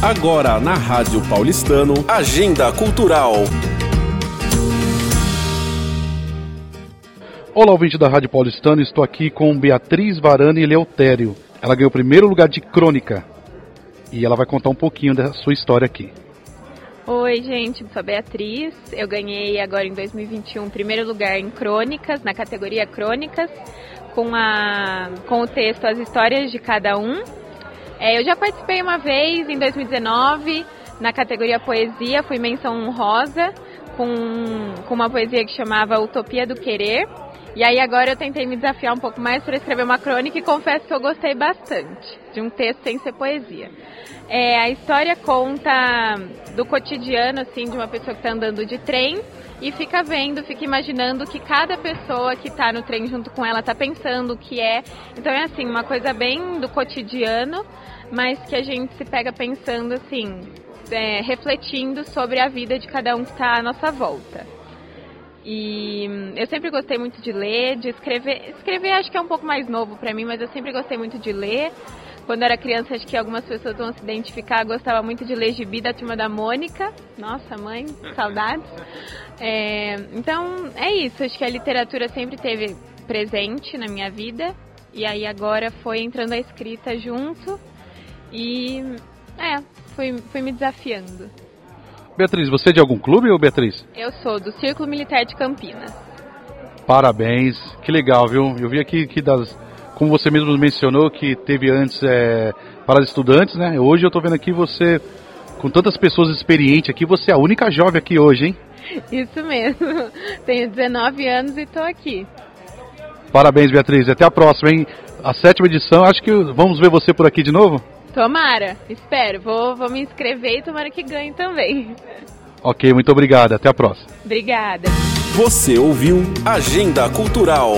Agora na Rádio Paulistano, Agenda Cultural. Olá, ouvinte da Rádio Paulistano, estou aqui com Beatriz Varane Leutério. Ela ganhou o primeiro lugar de crônica e ela vai contar um pouquinho da sua história aqui. Oi, gente, sou a Beatriz. Eu ganhei agora em 2021 o primeiro lugar em crônicas, na categoria crônicas, com, a, com o texto As Histórias de Cada Um. É, eu já participei uma vez em 2019 na categoria poesia, fui menção honrosa com, com uma poesia que chamava Utopia do Querer. E aí agora eu tentei me desafiar um pouco mais para escrever uma crônica e confesso que eu gostei bastante de um texto sem ser poesia. É, a história conta do cotidiano assim de uma pessoa que está andando de trem e fica vendo, fica imaginando que cada pessoa que está no trem junto com ela está pensando o que é. Então é assim uma coisa bem do cotidiano, mas que a gente se pega pensando assim, é, refletindo sobre a vida de cada um que está à nossa volta. E eu sempre gostei muito de ler, de escrever. Escrever acho que é um pouco mais novo para mim, mas eu sempre gostei muito de ler. Quando era criança, acho que algumas pessoas vão se identificar, gostava muito de ler Gibi da Turma da Mônica. Nossa, mãe, saudades. É, então, é isso. Acho que a literatura sempre teve presente na minha vida. E aí agora foi entrando a escrita junto. E, fui, fui me desafiando. Beatriz, você é de algum clube ou Beatriz? Eu sou do Círculo Militar de Campinas. Parabéns, que legal, viu? Eu vi aqui que das, como você mesmo mencionou, que teve antes é, para os estudantes, né? Hoje eu estou vendo aqui você, com tantas pessoas experientes aqui, você é a única jovem aqui hoje, hein? Isso mesmo. Tenho 19 anos e estou aqui. Parabéns, Beatriz. Até a próxima, hein? A sétima edição, acho que vamos ver você por aqui de novo? Tomara, espero. Vou, vou me inscrever e tomara que ganhe também. Ok, muito obrigado. Até a próxima. Obrigada. Você ouviu Agenda Cultural.